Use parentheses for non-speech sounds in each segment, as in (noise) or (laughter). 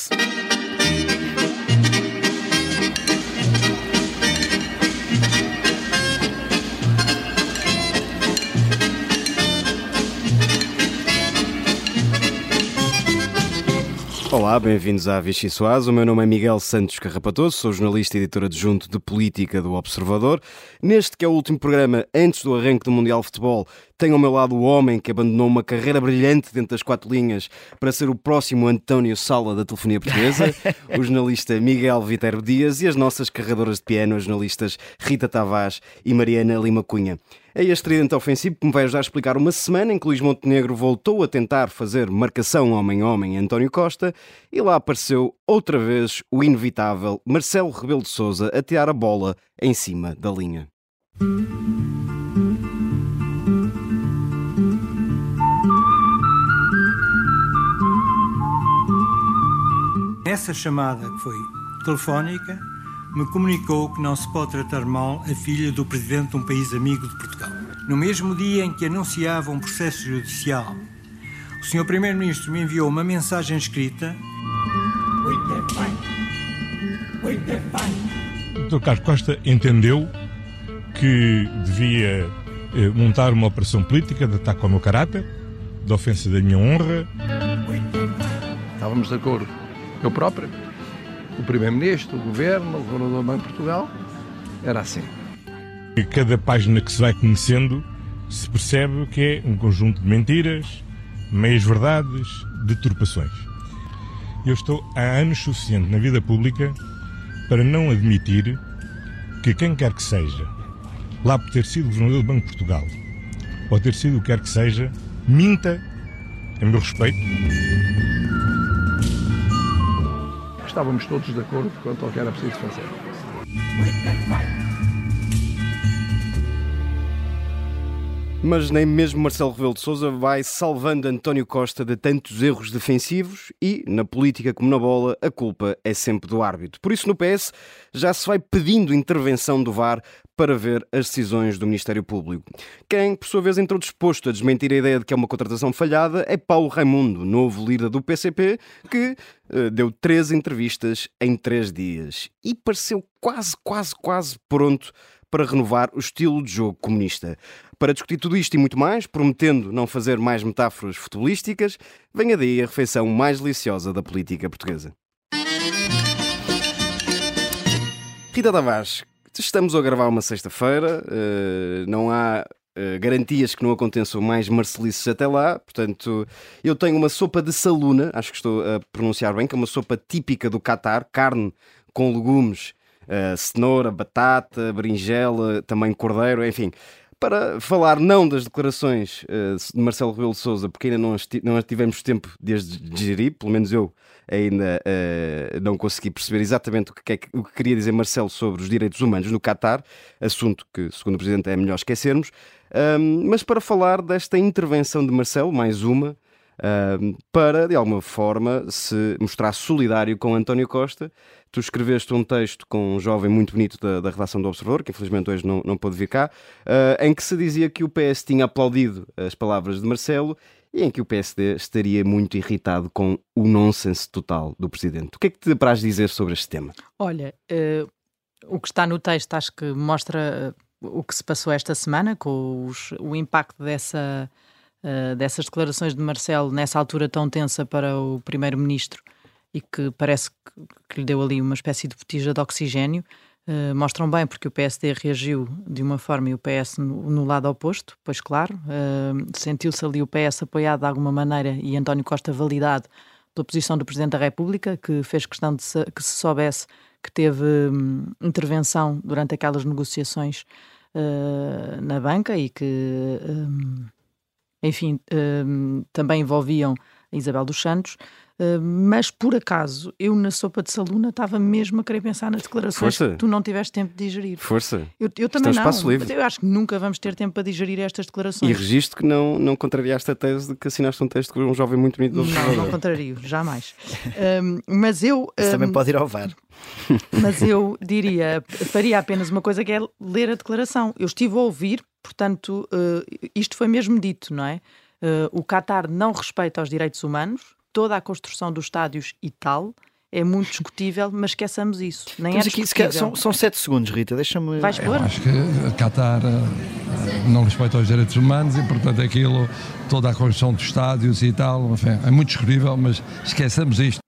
Música Olá, bem-vindos à Vichy Soaz. O meu nome é Miguel Santos Carrapatoso, sou jornalista e editor adjunto de Política do Observador. Neste que é o último programa antes do arranque do Mundial de Futebol, tenho ao meu lado o homem que abandonou uma carreira brilhante dentro das quatro linhas para ser o próximo António Sala da telefonia portuguesa, (laughs) o jornalista Miguel Viterbo Dias e as nossas carregadoras de piano, as jornalistas Rita Tavares e Mariana Lima Cunha. É este tridente ofensivo que me vai ajudar a explicar uma semana em que Luís Montenegro voltou a tentar fazer marcação homem-homem António Costa e lá apareceu outra vez o inevitável Marcelo Rebelo de Souza a tirar a bola em cima da linha. Essa chamada, que foi telefónica, me comunicou que não se pode tratar mal a filha do presidente de um país amigo de Portugal. No mesmo dia em que anunciava um processo judicial, o Sr. Primeiro-Ministro me enviou uma mensagem escrita. O Dr. Carlos Costa entendeu que devia eh, montar uma operação política de ataque ao meu caráter, de ofensa da minha honra. Estávamos de acordo. Eu próprio o Primeiro-Ministro, o Governo, o Governador do Banco de Portugal. Era assim. E cada página que se vai conhecendo se percebe que é um conjunto de mentiras, meias-verdades, deturpações. Eu estou há anos suficiente na vida pública para não admitir que quem quer que seja, lá por ter sido Governador do Banco de Portugal, ou ter sido o que quer que seja, minta a meu respeito estávamos todos de acordo quanto ao que era preciso fazer. Mas nem mesmo Marcelo Rebelo de Sousa vai salvando António Costa de tantos erros defensivos e, na política como na bola, a culpa é sempre do árbitro. Por isso, no PS, já se vai pedindo intervenção do VAR para ver as decisões do Ministério Público. Quem, por sua vez, entrou disposto a desmentir a ideia de que é uma contratação falhada é Paulo Raimundo, novo líder do PCP, que uh, deu três entrevistas em três dias e pareceu quase, quase, quase pronto para renovar o estilo de jogo comunista. Para discutir tudo isto e muito mais, prometendo não fazer mais metáforas futebolísticas, venha daí a refeição mais deliciosa da política portuguesa. Rita Tavares, estamos a gravar uma sexta-feira, uh, não há uh, garantias que não aconteçam mais marcelices até lá, portanto, eu tenho uma sopa de saluna, acho que estou a pronunciar bem, que é uma sopa típica do Catar, carne com legumes uh, cenoura, batata, berinjela, também cordeiro, enfim. Para falar não das declarações uh, de Marcelo Rebelo de Sousa, porque ainda não, não tivemos tempo de as digerir, pelo menos eu ainda uh, não consegui perceber exatamente o que, é, o que queria dizer Marcelo sobre os direitos humanos no Catar, assunto que, segundo o Presidente, é melhor esquecermos. mas para falar desta intervenção de Marcelo, mais uma, para, de alguma forma, se mostrar solidário com António Costa. Tu escreveste um texto com um jovem muito bonito da, da redação do Observador, que infelizmente hoje não, não pôde vir cá, uh, em que se dizia que o PS tinha aplaudido as palavras de Marcelo e em que o PSD estaria muito irritado com o nonsense total do Presidente. O que é que te apraz dizer sobre este tema? Olha, uh, o que está no texto acho que mostra o que se passou esta semana, com os, o impacto dessa uh, dessas declarações de Marcelo nessa altura tão tensa para o primeiro-ministro e que parece que, lhe deu ali uma espécie de botija de oxigênio, uh, mostram bem porque o PSD reagiu de uma forma e o PS no, lado oposto, pois claro, uh, sentiu-se ali o PS apoiado de alguma maneira e António Costa validado pela posição do Presidente da República, que fez questão de se, que se soubesse que teve hum, intervenção durante aquelas negociações na banca e que hum, enfim, uh, também envolviam a Isabel dos Santos. Uh, mas por acaso eu na sopa de saluna estava mesmo a querer pensar nas declarações Força. que tu não tiveste tempo de digerir. Força. Eu, eu também Estamos não. Livre. Eu acho que nunca vamos ter tempo para digerir estas declarações. E registro que não, não contrariaste a tese de que assinaste um texto com um jovem muito bonito do Não, não contrario, jamais. um, mas eu. Isso um, também pode ir ao VAR. Mas eu diria, faria apenas uma coisa que é ler a declaração. Eu estive a ouvir Portanto, uh, isto foi mesmo dito, não é? Uh, o Qatar não respeita os direitos humanos, toda a construção dos estádios e tal é muito discutível, mas esqueçamos isso. Nem Temos é aqui, discutível. são, são sete segundos, Rita, deixa-me. Vais Eu pôr? acho que Qatar eh, não respeita os direitos humanos e, portanto, aquilo, toda a construção dos estádios e tal, enfim, é muito discutível, mas esqueçamos isto.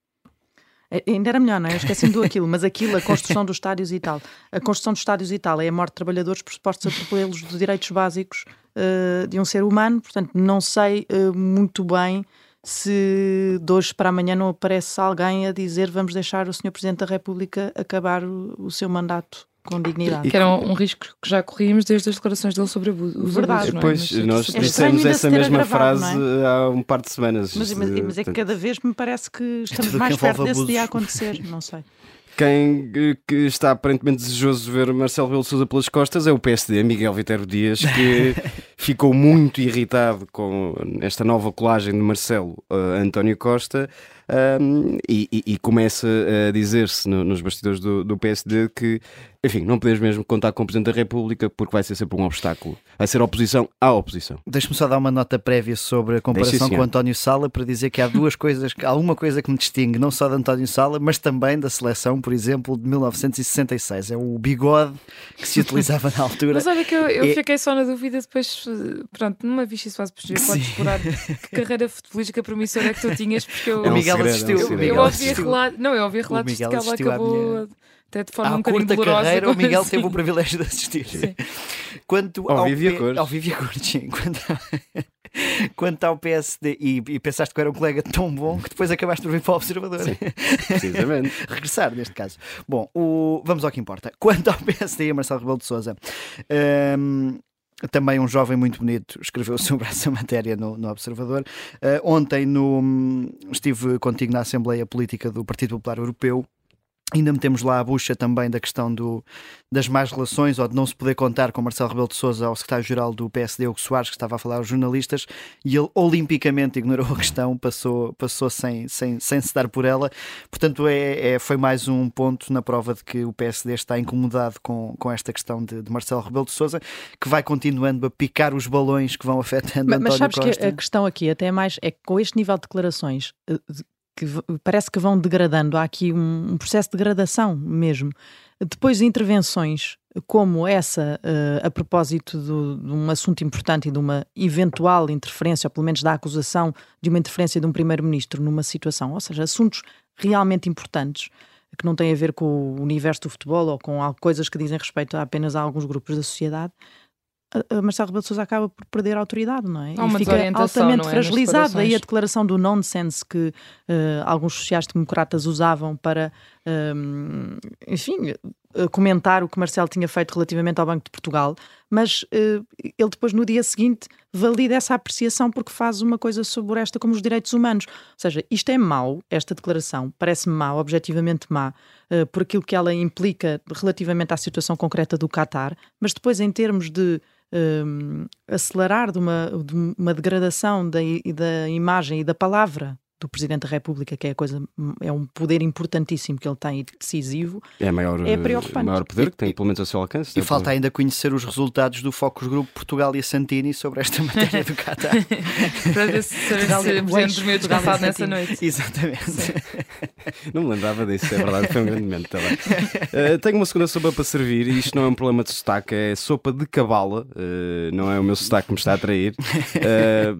É, Ainda era melhor, não é? Eu esqueci-me do aquilo, mas aquilo, a construção dos estádios e tal. A construção dos estádios e tal é a morte de trabalhadores por supostos atropelos de direitos básicos eh, de um ser humano. Portanto, não sei eh, muito bem se de hoje para amanhã não aparece alguém a dizer vamos deixar o Sr. Presidente da República acabar o, o seu mandato com dignidade. Que era um, um risco que já corríamos desde as declarações dele sobre abuso, os Verdade. abusos, não é? Pois, Mas- nós É dissemos essa mesma agravado, frase não há um par de semanas. Mas, mas- mas é que cada vez me parece que (laughs) estamos tudo mais que perto desse abusos. dia a acontecer. (laughs) Não sei. Quem que está aparentemente desejoso de ver Marcelo Rebelo de Sousa pelas costas é o PSD, Miguel Vitero Dias, que (laughs) ficou muito irritado com esta nova colagem de Marcelo a António Costa ahm, e, e- e começa a dizer-se no- nos bastidores do, do PSD que, enfim, não podemos mesmo contar com o Presidente da República porque vai ser sempre um obstáculo. Vai ser oposição à oposição. Deixa-me só dar uma nota prévia sobre a comparação com. António Sala para dizer que há duas (laughs) coisas, há uma coisa que me distingue, não só de António Sala, mas também da seleção, por exemplo, de 1966. É o bigode que se utilizava na (laughs) altura. Mas olha que eu, eu É- fiquei só na dúvida depois, pronto, numa vista posterior, Sim. podes explorar que carreira futebolística promissora é que tu tinhas, porque eu, O Miguel segredo, assistiu. é um eu, Miguel ouvi assistiu. relatos, não, eu ouvi relatos de Miguel que ela assistiu acabou até de forma À um bocadinho curta dolorosa. carreira, o Miguel sim. teve o privilégio de assistir. Sim. Quanto Ao ao, vivo e cores. Ao vivo e a cores, sim. Quanto, (laughs) quanto ao PSD, e, e pensaste que eu era um colega tão bom que depois acabaste por vir para o Observador. Precisamente. (laughs) Regressar, neste caso. Bom, o- vamos ao que importa. Quanto ao PSD e a Marcelo Rebelo de Sousa, também um jovem muito bonito escreveu (laughs) sobre essa matéria no, no Observador. Ah, ontem no, estive contigo na Assembleia Política do Partido Popular Europeu. Ainda metemos lá a bucha também da questão do, das más relações ou de não se poder contar com Marcelo Rebelo de Sousa ao secretário-geral do PSD, Hugo Soares, que estava a falar aos jornalistas, e ele olimpicamente ignorou a questão, passou, passou sem, sem, sem se dar por ela. Portanto, é, é- foi mais um ponto na prova de que o PSD está incomodado com, com esta questão de, de Marcelo Rebelo de Sousa, que vai continuando a picar os balões que vão afetando Mas, mas António sabes Costa. que a questão aqui até é mais é que com este nível de declarações eh, que parece que vão degradando, há aqui um, um processo de degradação mesmo. Depois de intervenções como essa, eh, a propósito do- de um assunto importante e de uma eventual interferência, ou pelo menos da acusação de uma interferência de um primeiro-ministro numa situação, ou seja, assuntos realmente importantes que não têm a ver com o universo do futebol ou com coisas que dizem respeito apenas a alguns grupos da sociedade, Marcelo Rebelo de Sousa acaba por perder a autoridade, não é? Há uma e fica desorientação, altamente é, fragilizado. Daí a declaração do nonsense que eh, alguns sociais-democratas usavam para, hum, enfim, eh, comentar o que Marcelo tinha feito relativamente ao Banco de Portugal, mas eh, ele depois no dia seguinte valida essa apreciação porque faz uma coisa sobre esta como os direitos humanos. Ou seja, isto é mau, esta declaração, parece-me mau, objetivamente má, eh, por aquilo que ela implica relativamente à situação concreta do Qatar, mas depois em termos de hum, acelerar de uma, de uma degradação da, da imagem e da palavra do Presidente da República, que é, a coisa, é um poder importantíssimo que ele tem e decisivo, É a maior, É preocupante. maior poder que tem, pelo menos, ao seu alcance. E né? falta ainda conhecer os resultados do Focus Group Portugal e a Santini sobre esta matéria do Qatar. (laughs) Para ver se saber Portugal- se o o Presidente ex- dormiu Portugal descansado nessa noite. Exatamente. (laughs) Não me lembrava disso, é verdade, foi um grande momento também. Eh, tenho uma segunda sopa para servir e isto não é um problema de sotaque, é sopa de cabala, eh, não é o meu sotaque que me está a atrair. Eh,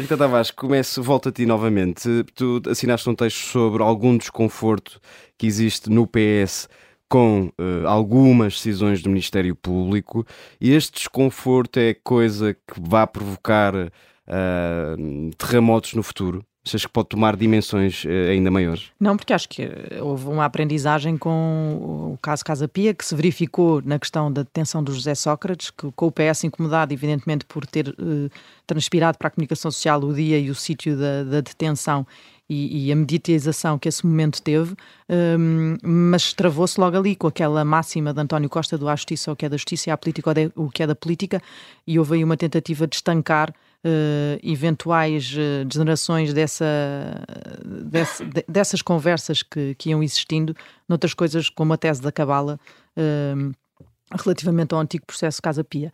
Rita Tavares, começo, volto a ti novamente. Tu assinaste um texto sobre algum desconforto que existe no PS com eh, algumas decisões do Ministério Público e este desconforto é coisa que vai provocar eh, terremotos no futuro. Achas que pode tomar dimensões eh, ainda maiores? Não, porque acho que eh, houve uma aprendizagem com o caso Casa Pia, que se verificou na questão da detenção do José Sócrates, que com o PS incomodado, evidentemente, por ter eh, transpirado para a comunicação social o dia e o sítio da, da detenção e, e a mediatização que esse momento teve, hum, mas travou-se logo ali com aquela máxima de António Costa do à justiça, o que é da justiça, e à política, de- o que é da política, e houve aí uma tentativa de estancar eh, eventuais eh, degenerações dessa, desse- de- dessas conversas que, que iam existindo, noutras coisas como a tese da Cabala, hum, relativamente ao antigo processo Casa Pia.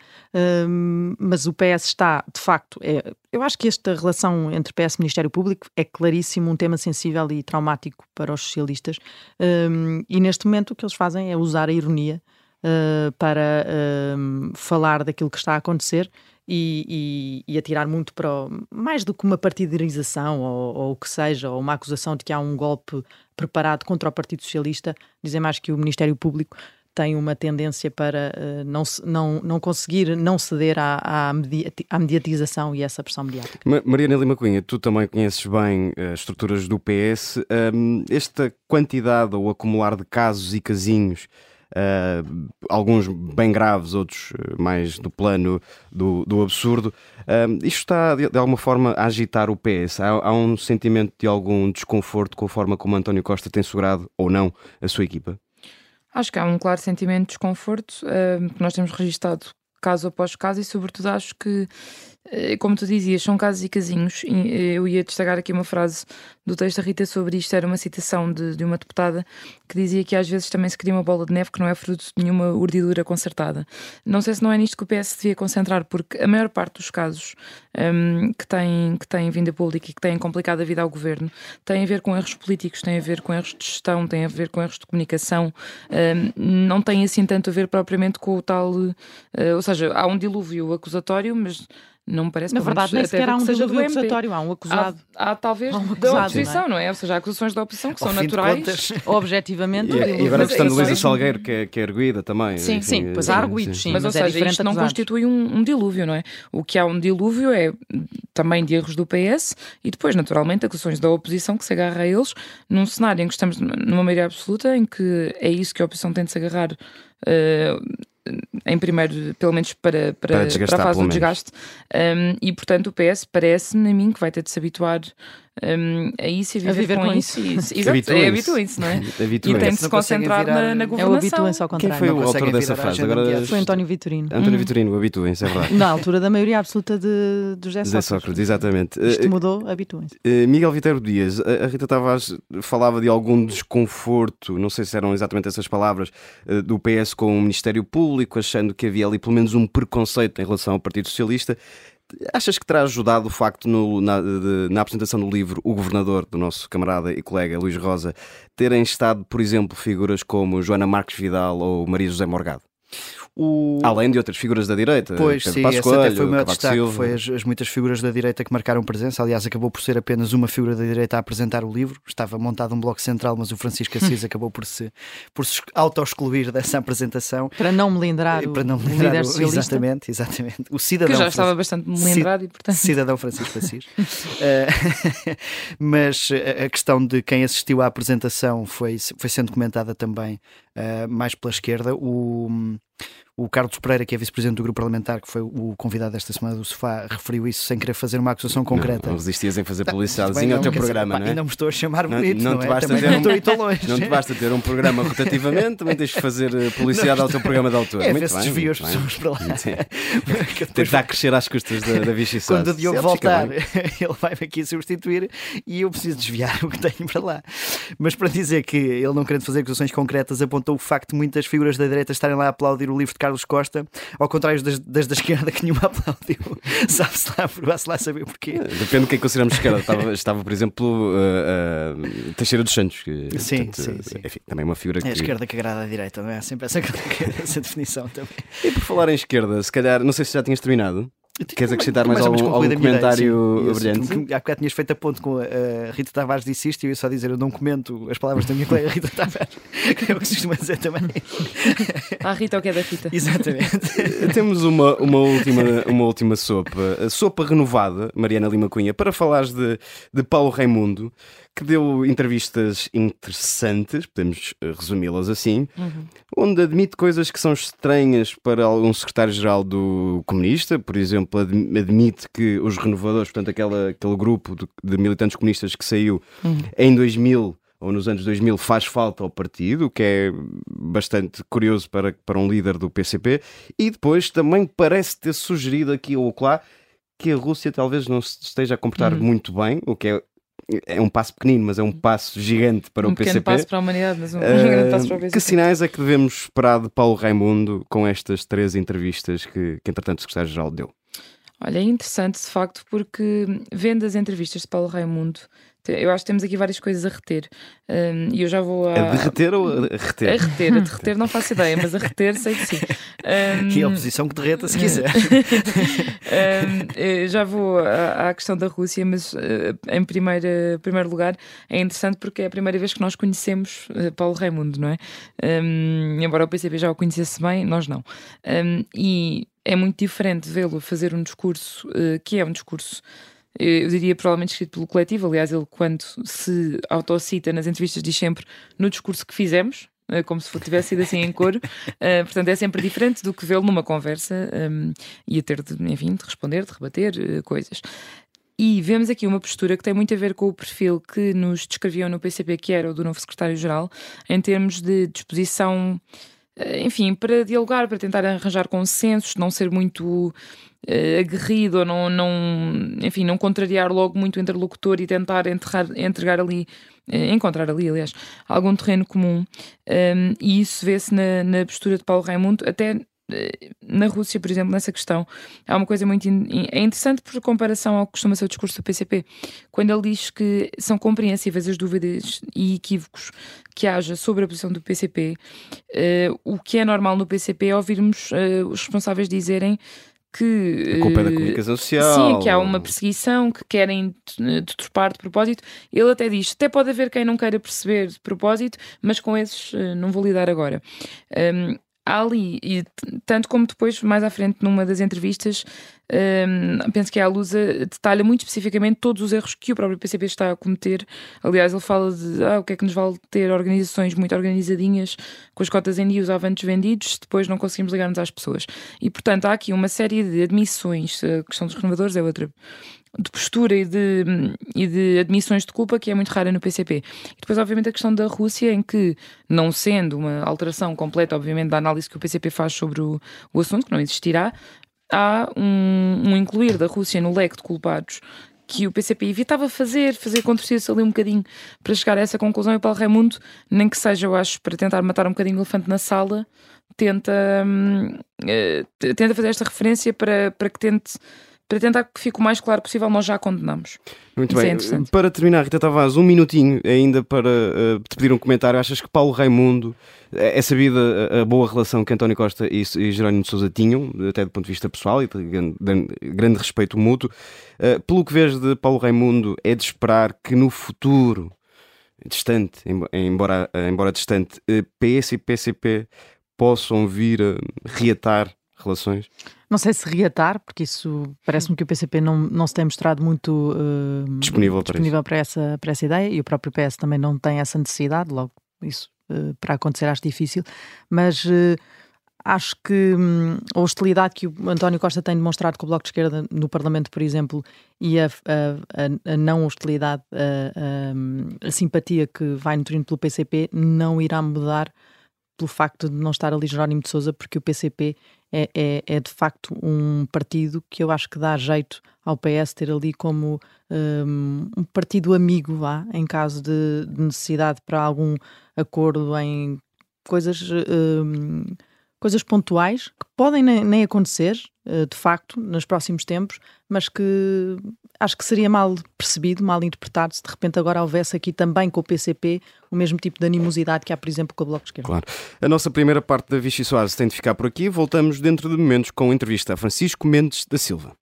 Um, mas o PS está, de facto, é, eu acho que esta relação entre PS e Ministério Público é claríssimo um tema sensível e traumático para os socialistas. Um, e neste momento o que eles fazem é usar a ironia uh, para uh, falar daquilo que está a acontecer e, e, e, atirar muito para o, mais do que uma partidarização ou, ou o que seja, ou uma acusação de que há um golpe preparado contra o Partido Socialista, dizer mais que o Ministério Público tem uma tendência para uh, não, não, não conseguir não ceder à, à, mediatização e essa pressão mediática. Mariana Lima Cunha, tu também conheces bem as uh, estruturas do PS. Esta quantidade ou acumular de casos e casinhos Uh, alguns bem graves, outros mais do plano do, do absurdo. Uh, isto está de, de, alguma forma a agitar o PS? Há, há, um sentimento de algum desconforto com a forma como António Costa tem segurado ou não a sua equipa? Acho que há um claro sentimento de desconforto uh, que nós temos registado caso após caso e sobretudo acho que eh, como tu dizias, são casos e casinhos. Eh, eu ia destacar aqui uma frase do texto da Rita sobre isto, era uma citação de, de, uma deputada que dizia que às vezes também se cria uma bola de neve que não é fruto de nenhuma urdidura concertada. Não sei se não é nisto que o PS devia concentrar, porque a maior parte dos casos um, que, têm, que têm vindo a público e que têm complicado a vida ao governo têm a ver com erros políticos, têm a ver com erros de gestão, têm a ver com erros de comunicação, um, não têm assim tanto a ver propriamente com o tal. Uh, ou seja, há um dilúvio acusatório, mas não me parece Na verdade, nem sequer há um seja do acusatório, há um acusado. Há, há talvez há um acusado, da oposição, não é? não é? Ou seja, há acusações da oposição que Ao são naturais. (laughs) Objetivamente. E, e agora a questão de Luísa Salgueiro, que é, que é erguida também. Sim, enfim, sim, pois há arguídos, sim. Mas, mas, ou é seja, isto não acusados. constitui um, um, dilúvio, não é? O que há um dilúvio é também de erros do PS e depois, naturalmente, acusações da oposição que se agarra a eles num cenário em que estamos numa maioria absoluta, em que é isso que a oposição tem de se agarrar. Uh, em primeiro, pelo menos para, para, para, para a fase do desgaste. Um, e portanto, o PS parece-me a mim que vai ter de se habituar um, a isso e viver, a viver com, com, isso. isso. Exato, é habituem-se, não é? (laughs) e tem de se concentrar na, na governação. É o habituem-se ao contrário. Quem foi o autor dessa frase? Agora... Foi António Vitorino. António hum. Vitorino, habituem-se, é verdade. Na altura da maioria absoluta de, de José Sócrates. Sócrates. exatamente. Isto mudou, habituem-se. Uh, Miguel Viteiro Dias, a Rita Tavares falava de algum desconforto, não sei se eram exatamente essas palavras, uh, do PS com o Ministério Público, achando que havia ali pelo menos um preconceito em relação ao Partido Socialista. Achas que terá ajudado o facto, no, na, de, na, apresentação do livro, o governador, do nosso camarada e colega Luís Rosa, terem estado, por exemplo, figuras como Joana Marques Vidal ou Maria José Morgado? O... Além de outras figuras da direita. Pois Pedro sim, Pascoalho, esse até foi o meu destaque. Silva. Foi as, as, muitas figuras da direita que marcaram presença. Aliás, acabou por ser apenas uma figura da direita a apresentar o livro. Estava montado um bloco central, mas o Francisco Assis (laughs) acabou por se, por se auto-excluir dessa apresentação. Para não melindrar o, para não melindrar o líder socialista. Exatamente, exatamente. O cidadão. Que já estava bastante melindrado e, portanto. Cidadão Francisco Assis. uh, (laughs) (laughs) mas a questão de quem assistiu à apresentação foi, foi sendo comentada também mais pela esquerda. O o Carlos Pereira, que é vice-presidente do grupo parlamentar, que foi o convidado desta semana do Sofá, referiu isso sem querer fazer uma acusação concreta. Não, não resistias em fazer tá, publicidade ao teu programa, não é? E não me estou a chamar bonito, não, não, não, te basta ter um, longe. Não te basta ter um programa rotativamente, também tens de fazer eh, publicidade ao teu programa de autor. É, muito se desvia as pessoas para lá. (laughs) Tentar crescer às custas da, da vicissitude. Quando o Diogo voltar, (laughs) ele vai-me aqui substituir e eu preciso desviar o que tenho para lá. Mas para dizer que ele não querendo fazer acusações concretas, apontou o facto de muitas figuras da direita estarem lá a aplaudir o livro de Carlos Costa ao contrário das, das da esquerda (laughs) que nenhuma aplaudiu. (laughs) Sabe-se lá, vá-se lá saber porquê. Depende do que é que consideramos esquerda. Estava, estava por exemplo, uh, uh, Teixeira dos Santos. Que, sim, portanto, sim, sim. Enfim, também é uma figura que. É a esquerda que agrada à direita, não é? Sempre essa, (laughs) essa definição também. E por falar em esquerda, se calhar, não sei se já tinhas terminado. Queres acrescentar mais, mais algum, algum comentário ideia, brilhante? Há bocado tinhas feito a ponto com a, a Rita Tavares disse isto e eu ia só dizer eu não comento as palavras da minha colega Rita Tavares, (laughs) que é o que se costuma dizer também. A Rita é o que é da Rita. Exatamente. (laughs) Temos uma, uma, última, uma última sopa, a sopa renovada, Mariana Lima Cunha, para falares de, de Paulo Raimundo que deu entrevistas interessantes, podemos eh, resumi-las assim, uhum. onde admite coisas que são estranhas para algum secretário-geral do comunista, por exemplo, admite que os renovadores, portanto, aquela, aquele grupo de, de militantes comunistas que saiu uhum. em 2000 ou nos anos 2000 faz falta ao partido, o que é bastante curioso para, para um líder do PCP, e depois também parece ter sugerido aqui ou lá que a Rússia talvez não se esteja a comportar uhum. muito bem, o que é é um passo pequenino, mas é um passo gigante para um o PCP. Um pequeno passo para a humanidade, mas um, uh, (laughs) grande passo para o PCP. Que sinais é que devemos esperar de Paulo Raimundo com estas três entrevistas que, que entretanto, o Secretário-Geral deu? Olha, é interessante de facto porque vendo as entrevistas de Paulo Raimundo, eu acho que temos aqui várias coisas a reter. Um, e eu já vou a. A derreter ou a reter? A reter, a derreter (laughs) não faço ideia, mas a reter sei que sim. (laughs) Um, e a oposição que derreta se (laughs) quiser. um, já vou à, à, questão da Rússia, mas uh, em primeiro, uh, primeiro lugar é interessante porque é a primeira vez que nós conhecemos uh, Paulo Raimundo, não é? embora o PCP já o conhecesse bem, nós não. e é muito diferente vê-lo fazer um discurso uh, que é um discurso eu diria provavelmente escrito pelo coletivo. Aliás, ele, quando se autocita nas entrevistas, diz sempre no discurso que fizemos, eh, como se tivesse sido assim em coro. Uh, (laughs) portanto, é sempre diferente do que vê-lo numa conversa um, e a ter de, enfim, de responder, de rebater uh, coisas. E vemos aqui uma postura que tem muito a ver com o perfil que nos descreviam no PCP, que era o do novo secretário-geral, em termos de disposição eh, enfim, para dialogar, para tentar arranjar consensos, não ser muito uh, aguerrido ou não, não, enfim, não contrariar logo muito o interlocutor e tentar enterrar, entregar ali, uh, encontrar ali, aliás, algum terreno comum. Um, e isso vê-se na, na postura de Paulo Raimundo, até na Rússia, por exemplo, nessa questão, há uma coisa muito in é interessante por comparação ao que costuma ser o discurso do PCP, quando ele diz que são compreensíveis as dúvidas e equívocos que haja sobre a posição do PCP, uh, eh, o que é normal no PCP é ouvirmos uh, os responsáveis dizerem que. A culpa é da comunicação social. Sim, que há uma perseguição, que querem deturpar de propósito. Ele até diz: até pode haver quem não queira perceber de propósito, mas com esses uh, não vou lidar agora. Um, ali, e tanto como depois, mais à frente, numa das entrevistas, um, penso que a Lusa detalha muito especificamente todos os erros que o próprio PCP está a cometer. Aliás, ele fala de ah, o que é que nos vale ter organizações muito organizadinhas, com as cotas em dia e os avanços vendidos, depois não conseguimos ligar-nos às pessoas. E, portanto, há aqui uma série de admissões, a questão dos renovadores é outra de postura e de, e de admissões de culpa que é muito rara no PCP. E depois, obviamente, a questão da Rússia, em que, não sendo uma alteração completa, obviamente, da análise que o PCP faz sobre o, o assunto, que não existirá, há um, um incluir da Rússia no leque de culpados que o PCP evitava fazer, fazer contorcer-se ali um bocadinho para chegar a essa conclusão. E o Paulo Raimundo, nem que seja, eu acho, para tentar matar um bocadinho o elefante na sala, tenta, hum, uh, tenta fazer esta referência para, para que tente para tentar que fique o mais claro possível, nós já condenamos. Muito Isso bem. É para terminar, Rita Tavares, um minutinho ainda para uh, te pedir um comentário. Achas que Paulo Raimundo é, é sabida a, a boa relação que António Costa e, e Jerónimo de Sousa tinham, até do ponto de vista pessoal e de grande, grande respeito mútuo. Uh, pelo que vês de Paulo Raimundo, é de esperar que no futuro distante, embora, embora distante, eh, PS e PCP possam vir a reatar relações? Não sei se reatar, porque isso parece-me que o PCP não, não se tem mostrado muito uh, disponível, disponível para, essa, para essa ideia e o próprio PS também não tem essa necessidade, logo isso uh, para acontecer acho difícil, mas uh, acho que hum, a hostilidade que o António Costa tem demonstrado com o Bloco de Esquerda no Parlamento, por exemplo, e a, a, a não hostilidade, a, a, simpatia que vai nutrindo pelo PCP não irá mudar pelo facto de não estar ali Jerónimo de Sousa, porque o PCP é, é, é, de facto um partido que eu acho que dá jeito ao PS ter ali como um, um partido amigo, lá em caso de, de, necessidade para algum acordo em coisas. Um, coisas pontuais que podem nem, acontecer, uh, de facto, nos próximos tempos, mas que acho que seria mal percebido, mal interpretado se de repente agora houvesse aqui também com o PCP o mesmo tipo de animosidade que há, por exemplo, com o Bloco de Esquerda. Claro. A nossa primeira parte da Vichy Soares tem de ficar por aqui. Voltamos dentro de momentos com a entrevista a Francisco Mendes da Silva.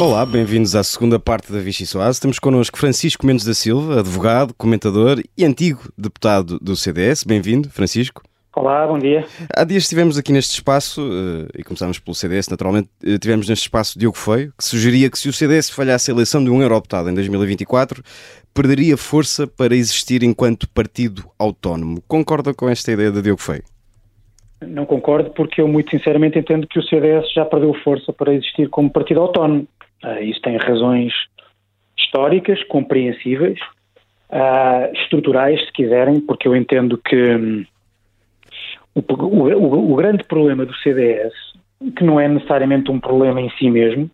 Olá, bem-vindos à segunda parte da Vichy Soares. Temos connosco Francisco Mendes da Silva, advogado, comentador e antigo deputado do CDS. Bem-vindo, Francisco. Olá, bom dia. Há dias estivemos aqui neste espaço, eh, e começámos pelo CDS, naturalmente, eh, tivemos neste espaço Diogo Feio, que sugeria que se o CDS falhasse a eleição de um eurodeputado em 2024, perderia força para existir enquanto partido autónomo. Concorda com esta ideia de Diogo Feio? Não concordo, porque eu muito sinceramente entendo que o CDS já perdeu força para existir como partido autónomo. Uh, isso tem razões históricas, compreensíveis, uh, estruturais, se quiserem, porque eu entendo que hum, o, o, o, grande problema do CDS, que não é necessariamente um problema em si mesmo,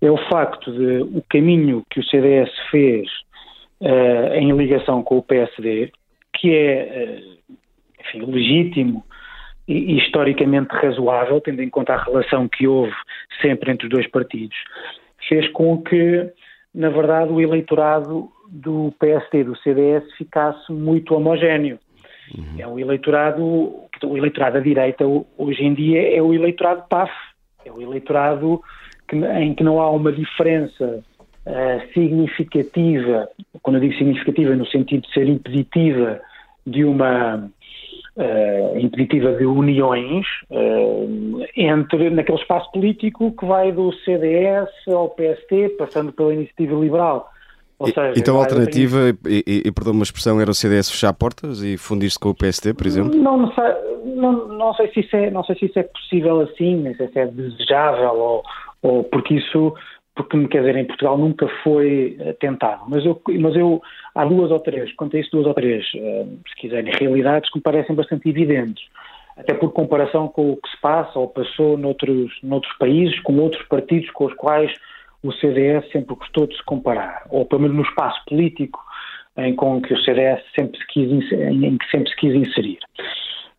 é o facto de o caminho que o CDS fez uh, em ligação com o PSD, que é, uh, enfim, legítimo e historicamente razoável, tendo em conta a relação que houve sempre entre os dois partidos, fez com que, na verdade, o eleitorado do PSD e do CDS ficasse muito homogéneo. Uhum. É um eleitorado, o eleitorado da direita hoje em dia é o eleitorado PAF, é o eleitorado que, em que não há uma diferença uh, significativa, quando eu digo significativa no sentido de ser impeditiva de uma uh, impeditiva de uniões uh, entre naquele espaço político que vai do CDS ao PST, passando pela iniciativa liberal. Seja, então a alternativa, e, e, e perdão uma expressão, era o CDS fechar portas e fundir-se com o PST, por exemplo? Não, não, sei, não, não, sei se isso é, não sei se isso é possível assim, nem sei se é desejável, ou, ou porque isso, porque quer dizer, em Portugal nunca foi eh, tentado. Mas eu, mas eu há duas ou três, quanto a isso, duas ou três, eh, se quiserem, realidades que me parecem bastante evidentes. Até por comparação com o que se passa ou passou noutros, noutros países, com outros partidos com os quais o CDS sempre gostou de se comparar, ou pelo menos no espaço político em com que o CDS sempre se quis, em que sempre se quis inserir.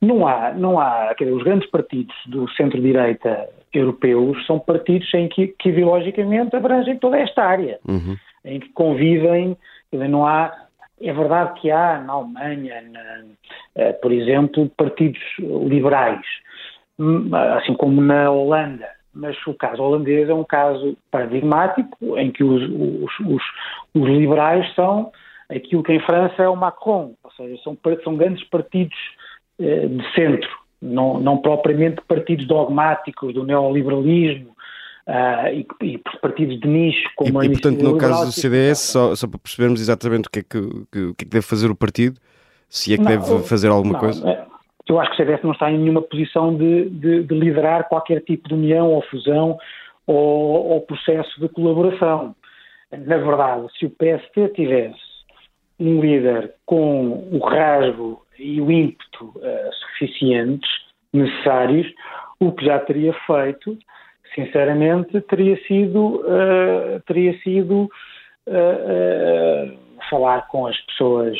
Não há, não há, quer dizer, os grandes partidos do centro-direita europeus são partidos em que, que ideologicamente abrangem toda esta área, uhum. em que convivem, dizer, não há, é verdade que há na Alemanha, na, eh, por exemplo, partidos liberais, hum, assim como na Holanda, mas o caso holandês é um caso paradigmático em que os, os, os, os liberais são aquilo que em França é o Macron, ou seja, são, são grandes partidos de centro, não, não propriamente partidos dogmáticos do neoliberalismo, Uh, e, e, partidos de nicho como e, a E portanto, no caso do CDS, só, só, para percebermos exatamente o que, é que, o que é que deve fazer o partido, se é que não, deve fazer alguma não, coisa. É, eu acho que o CDS não está em nenhuma posição de, de, de liderar qualquer tipo de união ou fusão ou, ou, processo de colaboração. Na verdade, se o PST tivesse um líder com o rasgo e o ímpeto uh, suficientes, necessários, o que já teria feito, sinceramente, teria sido, uh, teria sido uh, falar com as pessoas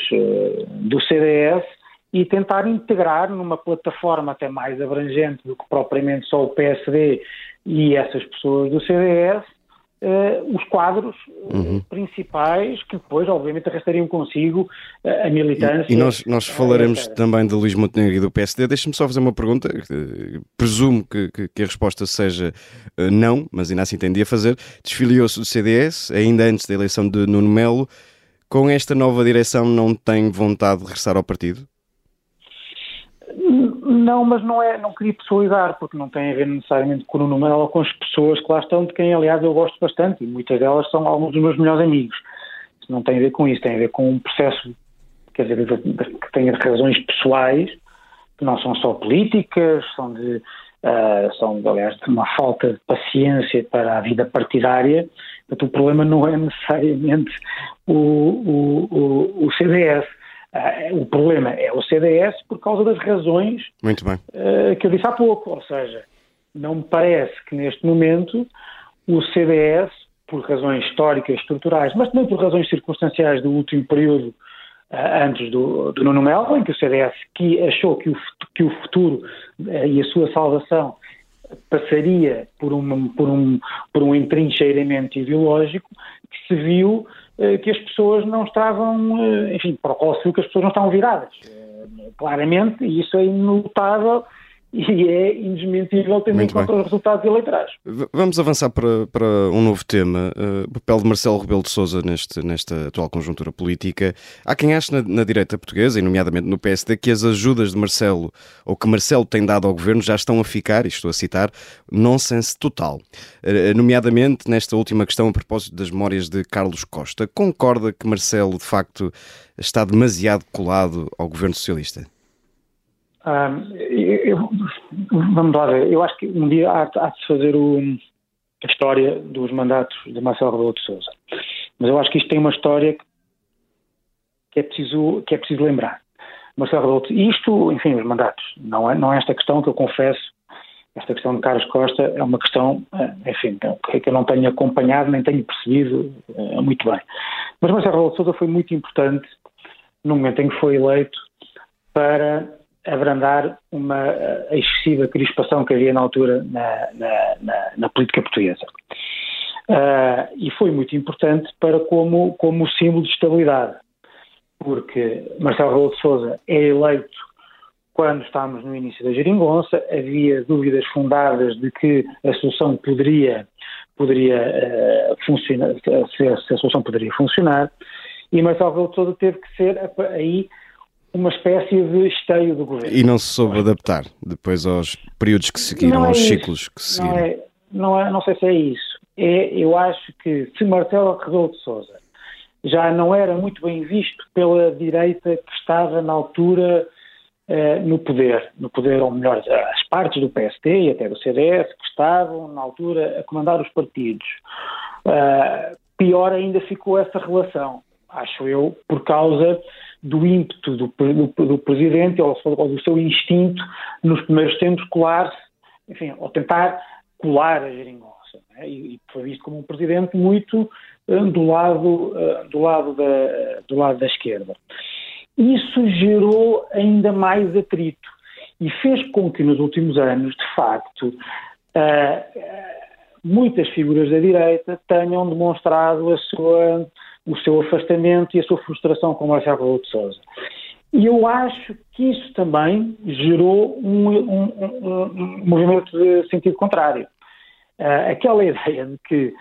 do CDS e tentar integrar numa plataforma até mais abrangente do que propriamente só o PSD e essas pessoas do CDS, Uh, os quadros uh, uhum. principais que depois, obviamente, arrastariam consigo uh, a militância. E, e nós, nós falaremos também de Luís Montenegro e do PSD. Deixa-me só fazer uma pergunta. presumo que, que, que, a resposta seja não, mas ainda assim tendia a fazer. Desfiliou-se do CDS, ainda antes da eleição de Nuno Melo. Com esta nova direção, não tem vontade de regressar ao partido? Não, mas não é, não queria pessoalizar, porque não tem a ver necessariamente com o Nuno Melo ou com as pessoas que lá estão, de quem aliás eu gosto bastante, e muitas delas são alguns dos meus melhores amigos. Isso não tem a ver com isso, tem a ver com um processo, quer dizer, que tem razões pessoais, que não são só políticas, são de, uh, são, aliás, de uma falta de paciência para a vida partidária. Portanto, o problema não é necessariamente o, o, o, o CDS o problema é o CDS por causa das razões uh, que eu disse há pouco. Ou seja, não me parece que neste momento o CDS, por razões históricas, estruturais, mas também por razões circunstanciais do último período uh, antes do, do Nuno Melo, em que o CDS que achou que o, que o futuro e a sua salvação passaria por, uma, por, um, por um entrincheiramento ideológico, que se viu que as pessoas não estavam, eh, enfim, para o viu que as pessoas não estavam viradas. Eh, claramente, e isso é imutável e é indesmentível tendo Muito em conta os resultados eleitorais. Vamos avançar para, para um novo tema, uh, o papel de Marcelo Rebelo de Sousa neste, nesta atual conjuntura política. Há quem ache na, na, direita portuguesa, e nomeadamente no PSD, que as ajudas de Marcelo, ou que Marcelo tem dado ao governo, já estão a ficar, e estou a citar, nonsense total. Uh, nomeadamente nesta última questão a propósito das memórias de Carlos Costa. Concorda que Marcelo, de facto, está demasiado colado ao governo socialista? Eu, vamos lá ver, eu acho que um dia há, há de se fazer o, a história dos mandatos de Marcelo Rebelo de Sousa. Mas eu acho que isto tem uma história que é preciso, que é preciso lembrar. Marcelo Rebelo de isto, enfim, os mandatos, não é, não é esta questão que eu confesso, esta questão de Carlos Costa é uma questão, enfim, que eu não tenho acompanhado nem tenho percebido muito bem. Mas Marcelo Rebelo de Sousa foi muito importante no momento em que foi eleito para abrandar uma excessiva crispação que havia na altura na, na, na, na política portuguesa. Uh, e foi muito importante para como, como símbolo de estabilidade, porque Marcelo Rebelo de Sousa é eleito quando estávamos no início da geringonça, havia dúvidas fundadas de que a solução poderia, poderia uh, funcionar, se a, se a, solução poderia funcionar, e Marcelo Rebelo de Sousa teve que ser aí uma espécie de esteio do governo. E não se soube adaptar depois aos períodos que seguiram, é aos ciclos que seguiram. Não, é, não, é, não sei se é isso é, eu acho que se Marcelo Rebelo de Sousa já não era muito bem visto pela direita que estava na altura eh, no poder, no poder, ou melhor, as partes do PST e até do CDS que estavam na altura a comandar os partidos. Uh, pior ainda ficou essa relação, acho eu, por causa do ímpeto do, do, do presidente ou, ou, do seu instinto nos primeiros tempos colar-se, enfim, ou tentar colar a geringonça né? e, foi visto como um presidente muito uh, do, lado, uh, do, lado da, do lado da esquerda. Isso gerou ainda mais atrito e fez com que nos últimos anos, de facto, uh, muitas figuras da direita tenham demonstrado a sua, o seu afastamento e a sua frustração com Marcelo Rebelo de Sousa. E eu acho que isso também gerou um, um, um, um movimento de sentido contrário. Uh, aquela ideia de que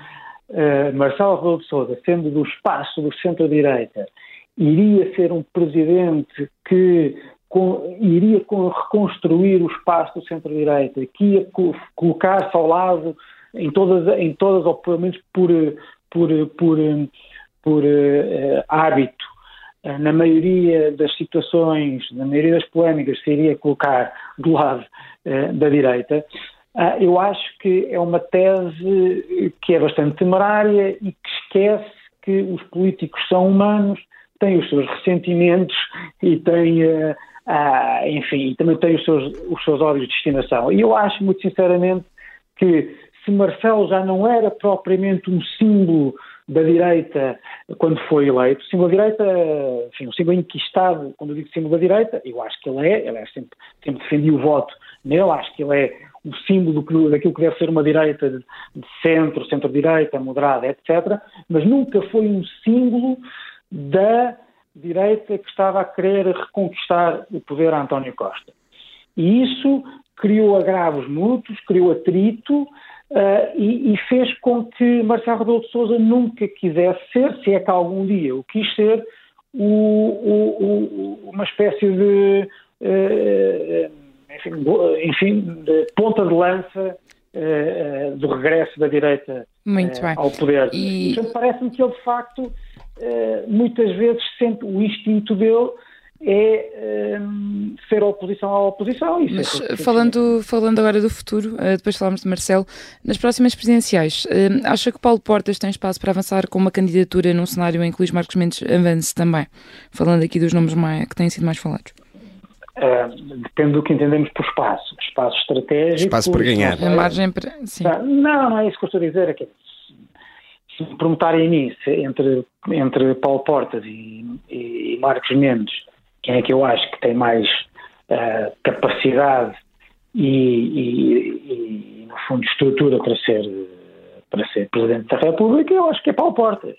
uh, Marcelo Rebelo de Sousa, sendo do espaço do centro-direita, iria ser um presidente que com, iria com, reconstruir o espaço do centro-direita, que ia co colocar-se ao lado em todas, em todas, ou pelo menos por, por, por, por uh, hábito, na maioria das situações, na maioria das polémicas, se iria colocar (laughs) do lado da direita. Ah, eu acho que é uma tese que é bastante temerária e que esquece que os políticos são humanos, têm os seus ressentimentos (laughs) e têm, uh, uh, enfim, também têm os seus, os seus de destinação. E eu acho, muito sinceramente, que se Marcelo já não era propriamente um símbolo da direita quando foi eleito, símbolo da direita, enfim, um símbolo enquistado, quando eu digo símbolo da direita, eu acho que ele é, ele é sempre, sempre defendi o voto nele, acho que ele é o símbolo daquilo que deve ser uma direita de, centro, centro-direita, moderada, etc., mas nunca foi um símbolo da direita que estava a querer reconquistar o poder a António Costa. E isso criou agravos mútuos, criou atrito uh, e, e, fez com que Marcelo Rebelo de Sousa nunca quisesse ser, se é que algum dia o quis ser, o, o, o, uma espécie de uh, enfim, enfim de ponta de lança uh, do regresso da direita ao poder. E... Portanto, parece-me que ele, de facto, muitas vezes sente o instinto dele é um, ser oposição à oposição. Isso Mas é falando, falando agora do futuro, depois falamos de Marcelo, nas próximas presidenciais, acha que Paulo Portas tem espaço para avançar com uma candidatura num cenário em que Luís Marcos Mendes avance também? Falando aqui dos nomes mais, que têm sido mais falados. Uh, depende do que entendemos por espaço. Espaço estratégico. Espaço para ganhar. A margem para. Sim. Não, não é isso que eu estou a dizer. É que se me perguntarem a mim entre, entre Paulo Portas e, e, Marcos Mendes, quem é que eu acho que tem mais uh, capacidade e, e, no fundo, estrutura para ser, para ser Presidente da República, eu acho que é Paulo Portas.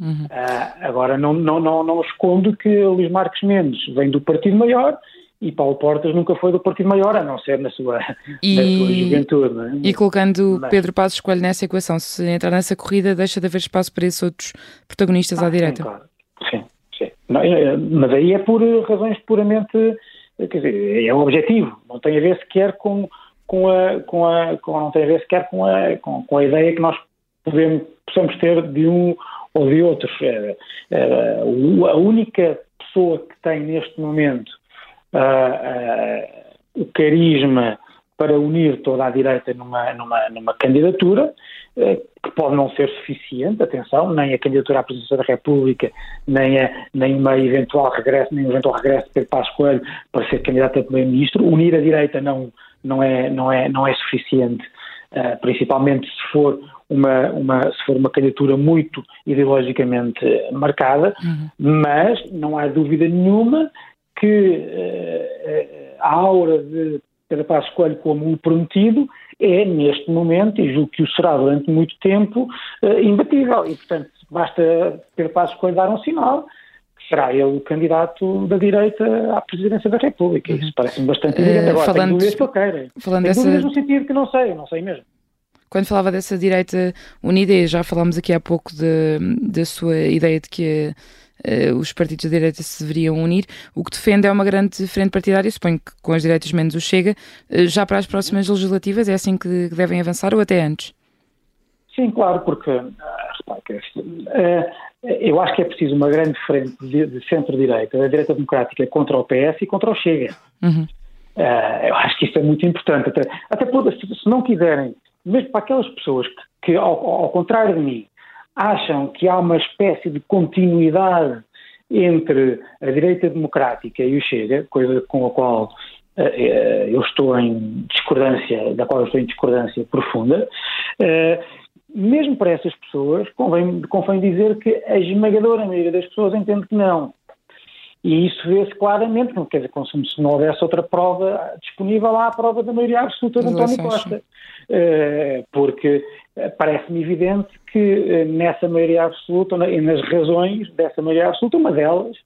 Uhum. Uh, agora, não, não, não, não escondo que Luís Marcos Mendes vem do Partido Maior e Paulo Portas nunca foi do Partido Maior, a não ser na sua, e, na sua juventude. É? E colocando Mas, Pedro Passos Coelho nessa equação, se entrar nessa corrida, deixa de haver espaço para esses outros protagonistas ah, à direita? Sim, claro. sim. Não, é, mas aí é por razões puramente, quer dizer, é um objetivo, não tem a ver sequer com, com a, com a com, não tem a ver sequer com a, com, com a ideia que nós podemos, possamos ter de um ou de outros. É, é, a única pessoa que tem neste momento uh, o carisma para unir toda a direita numa, numa, numa candidatura, uh, que pode não ser suficiente, atenção, nem a candidatura à presidência da República, nem, a, nem uma eventual regresso, nem um eventual regresso de Pedro Passos Coelho para ser candidato a primeiro-ministro. Unir a direita não, não é, não é, não é suficiente, uh, principalmente se for uma, uma, se for uma candidatura muito ideologicamente marcada, uhum. mas não há dúvida nenhuma que uh, a aura de Pedro Passos Coelho como o prometido é, neste momento, e julgo que o será durante muito tempo, uh, imbatível. E, portanto, basta Pedro Passos Coelho dar um sinal será ele o candidato da direita à presidência da República. Isso uhum. parece-me bastante evidente. Agora, falando, tenho dúvidas que eu queira. Falando tenho dessa... no sentido que não sei, não sei mesmo. Quando falava dessa direita unida, e já falámos aqui há pouco da sua ideia de que uh, os partidos da direita se deveriam unir, o que defende é uma grande frente partidária, suponho que com as direitas menos o Chega, uh, já para as próximas legislativas, é assim que devem avançar ou até antes? Sim, claro, porque uh, eu acho que é preciso uma grande frente de, de centro-direita, da direita democrática contra o PS e contra o Chega. Uhum. Uh, eu acho que isso é muito importante. Até, até se, não quiserem, mesmo para aquelas pessoas que, que ao, ao, contrário de mim, acham que há uma espécie de continuidade entre a direita democrática e o Chega, coisa com a qual uh, eu estou em discordância, da qual eu estou em discordância profunda, uh, mesmo para essas pessoas, convém, convém dizer que a esmagadora maioria das pessoas entende que não. E isso vê-se claramente, quer dizer, como se não houvesse outra prova disponível, há a prova da maioria absoluta de António Costa. Eh, porque eh, parece-me evidente que eh, nessa maioria absoluta, e nas razões dessa maioria absoluta, uma delas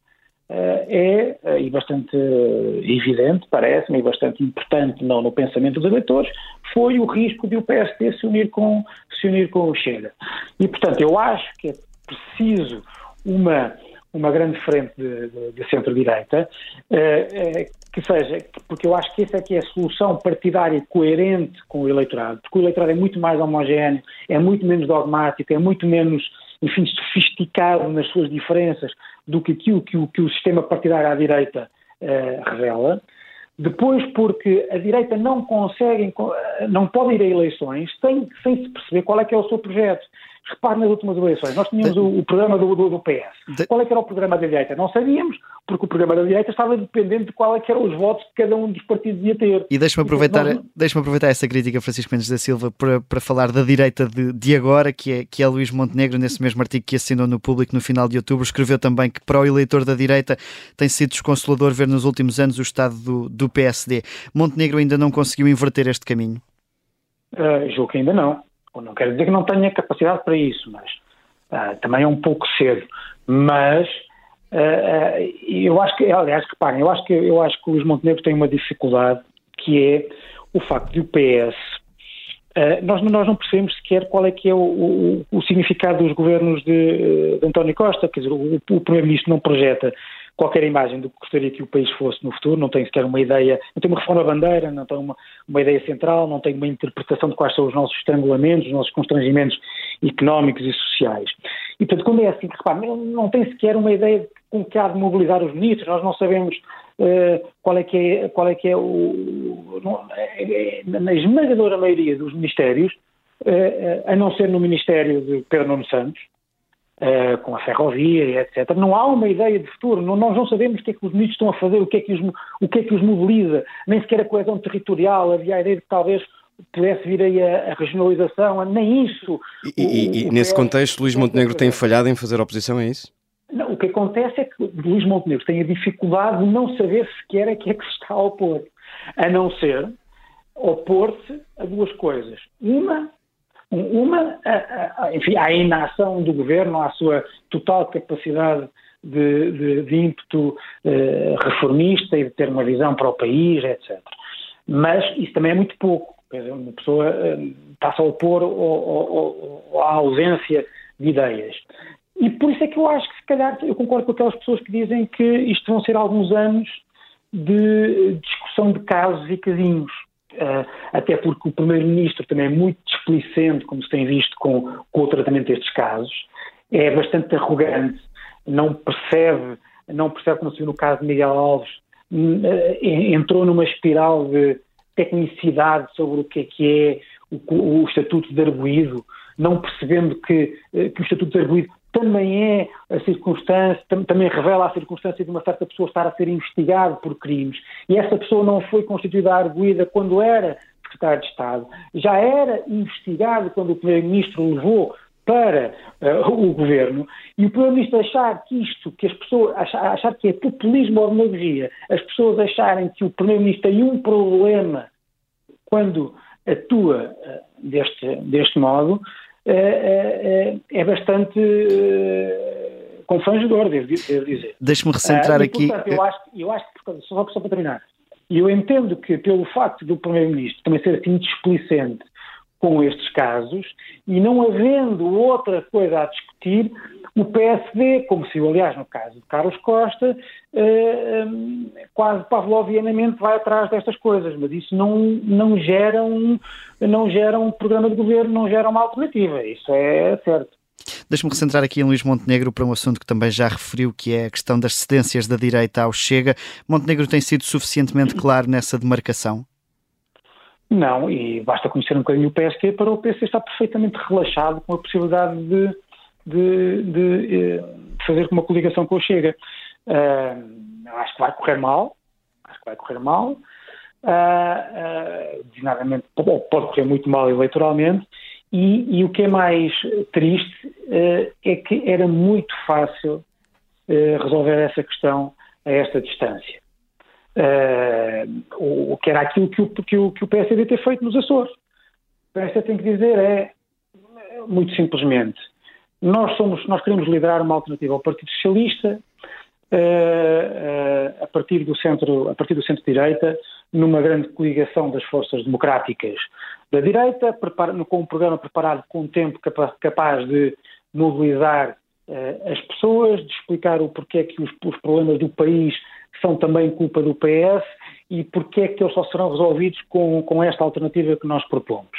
é, e bastante evidente, parece-me, e bastante importante no, no pensamento dos eleitores, foi o risco de o PSD se unir com, se unir com o Chega. E, portanto, eu acho que é preciso uma, uma grande frente de, de, de centro-direita, eh, eh, que seja, porque eu acho que essa é é a solução partidária coerente com o eleitorado, porque o eleitorado é muito mais homogéneo, é muito menos dogmático, é muito menos, enfim, sofisticado nas suas diferenças do que aquilo que o, que o sistema partidário à direita eh, revela. Depois, porque a direita não consegue, não pode ir a eleições sem, sem se perceber qual é que é o seu projeto. Repare nas últimas eleições, nós tínhamos de... o, o, programa do, do, do PS. De... Qual é que era o programa da direita? Não sabíamos, porque o programa da direita estava dependente de qual é que eram os votos que cada um dos partidos ia ter. E deixa-me aproveitar, nós... deixa aproveitar essa crítica, Francisco Mendes da Silva, para, para falar da direita de, de agora, que é, que é Luís Montenegro, nesse mesmo artigo que assinou no público no final de outubro, escreveu também que para o eleitor da direita tem sido desconsolador ver nos últimos anos o estado do, do PSD. Montenegro ainda não conseguiu inverter este caminho? Uh, julgo que ainda não. Não quero dizer que não tenha capacidade para isso, mas uh, também é um pouco cedo. Mas uh, eu acho que, aliás, reparem, eu acho que eu acho que os Montenegro têm uma dificuldade que é o facto de o PS Uh, nós, nós, não percebemos sequer qual é que é o, o, o significado dos governos de, de, António Costa, quer dizer, o, o Primeiro-Ministro não projeta qualquer imagem do que gostaria que o país fosse no futuro, não tem sequer uma ideia, não tem uma reforma bandeira, não tem uma, uma ideia central, não tem uma interpretação de quais são os nossos estrangulamentos, os nossos constrangimentos económicos e sociais. E, portanto, quando é assim, não, tem sequer uma ideia de com que há de mobilizar os ministros, nós não sabemos uh, qual, é que é, qual é que é o... Não, é, é, na esmagadora maioria dos ministérios, uh, a não ser no Ministério de Pedro Nuno Santos, Uh, com a ferrovia, etc. Não há uma ideia de futuro, não, nós não sabemos o que é que os ministros estão a fazer, o que é que os, o que é que os mobiliza, nem sequer a coesão territorial, havia a ideia de que talvez pudesse vir aí a, a regionalização, nem isso. E, o, e, e nesse é, contexto, Luís Montenegro tem falhado em fazer oposição a isso? Não, o que acontece é que Luís Montenegro tem a dificuldade de não saber sequer a que é que se está a opor, a não ser opor-se a duas coisas. Uma, uma, a, a, enfim, à inação do governo, à sua total capacidade de, de, de ímpeto eh, reformista e de ter uma visão para o país, etc. Mas isso também é muito pouco. Uma pessoa eh, está-se a opor à ausência de ideias. E por isso é que eu acho que, se calhar, eu concordo com aquelas pessoas que dizem que isto vão ser alguns anos de discussão de casos e casinhos. Uh, até porque o Primeiro-Ministro também é muito displicente, como se tem visto com, com o tratamento destes casos, é bastante arrogante, não percebe, não percebe como se viu no caso de Miguel Alves, uh, entrou numa espiral de tecnicidade sobre o que é que é o, o Estatuto de Arguído, não percebendo que, uh, que o Estatuto de Arguído também é a circunstância, também revela a circunstância de uma certa pessoa estar a ser investigada por crimes. E essa pessoa não foi constituída arguída quando era secretário de Estado, já era investigado quando o Primeiro-Ministro levou para uh, o governo e o Primeiro-Ministro achar que isto, que as pessoas, achar, achar, que é populismo ou demagogia, as pessoas acharem que o Primeiro-Ministro tem um problema quando atua uh, deste, deste modo, uh, é bastante confrangedor, devo, devo dizer. Deixe-me recentrar e, aqui. Portanto, eu acho, eu acho que, só, só para terminar, e eu entendo que, pelo facto do Primeiro-Ministro também ser assim displicente com estes casos, e não havendo outra coisa a discutir, o PSD, como se aliás no caso de Carlos Costa, eh, eh, quase pavlovianamente vai atrás destas coisas, mas isso não, não, gera um, não gera um programa de governo, não gera uma alternativa, isso é certo. Deixe-me recentrar aqui em Luís Montenegro para um assunto que também já referiu, que é a questão das cedências da direita ao Chega. Montenegro tem sido suficientemente claro nessa demarcação? Não, e basta conhecer um bocadinho o PSD para o PSD estar perfeitamente relaxado com a possibilidade de, de, de, eh, fazer uma coligação com o Chega. Uh, acho que vai correr mal, acho que vai correr mal, uh, uh, designadamente, pode correr muito mal eleitoralmente, e, e, o que é mais triste uh, é que era muito fácil resolver essa questão a esta distância. O, que era aquilo que o, que, o, que o PSD tem feito nos Açores. O PSD tem que dizer é, muito simplesmente, nós, somos, nós queremos liderar uma alternativa ao Partido Socialista a partir do centro, a partir do centro-direita, numa grande coligação das forças democráticas da direita, com um programa preparado com um tempo capaz de mobilizar uh, as pessoas, de explicar o porquê que os, os, problemas do país são também culpa do PS e porquê que eles só serão resolvidos com, com esta alternativa que nós propomos.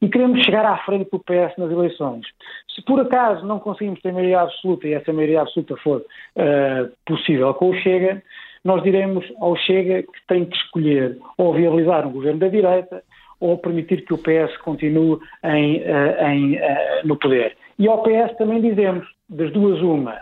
E queremos chegar à frente do PS nas eleições. Se por acaso não conseguimos ter maioria absoluta e essa maioria absoluta for uh, possível com o Chega, nós diremos ao Chega que tem que escolher ou viabilizar um governo da direita ou permitir que o PS continue em, eh, em, eh, no poder. E ao PS também dizemos, das duas uma,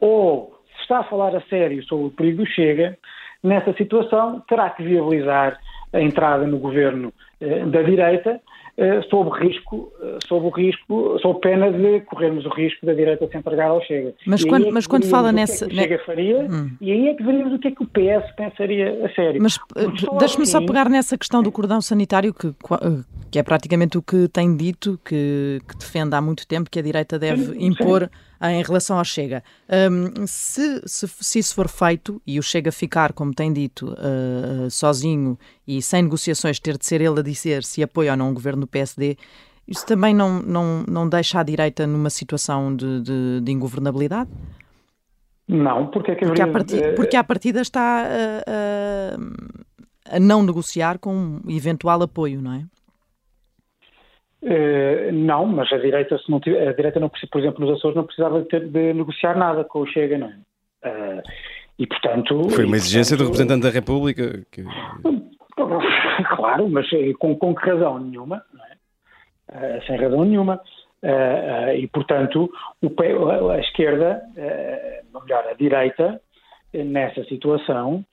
ou se está a falar a sério sobre o perigo do Chega, nessa situação terá que viabilizar a entrada no governo da direita, eh, sob risco, eh, sob o risco, sob pena de corrermos o risco da direita se entregar ao Chega. Mas quando, é mas quando fala nessa. É que o Chega faria, hum. e aí é que veríamos o que é que o PS pensaria a sério. Mas deixe-me assim... só pegar nessa questão do cordão sanitário, que, que é praticamente o que tem dito, que, que defende há muito tempo que a direita deve sim, impor. Sim em relação ao Chega. Um, se, se, se, isso for feito e o Chega ficar, como tem dito, uh, sozinho e sem negociações, ter de ser ele a dizer se apoia ou não o governo do PSD, isso também não, não, não deixa a direita numa situação de, de, de ingovernabilidade? Não, porque é que porque, a partida, porque a partida está a, a, a não negociar com um eventual apoio, não é? Uh, não, mas a direita, se não tiver, a direita não precisa, por exemplo, nos Açores não precisava de, ter, de negociar nada com o Chega, não é? Uh, e portanto. Foi uma exigência portanto, do representante da República. Que... (laughs) Claro, mas eh, com, com que razão nenhuma, é? uh, sem razão nenhuma. e portanto, a esquerda, ou melhor, a direita, nessa situação,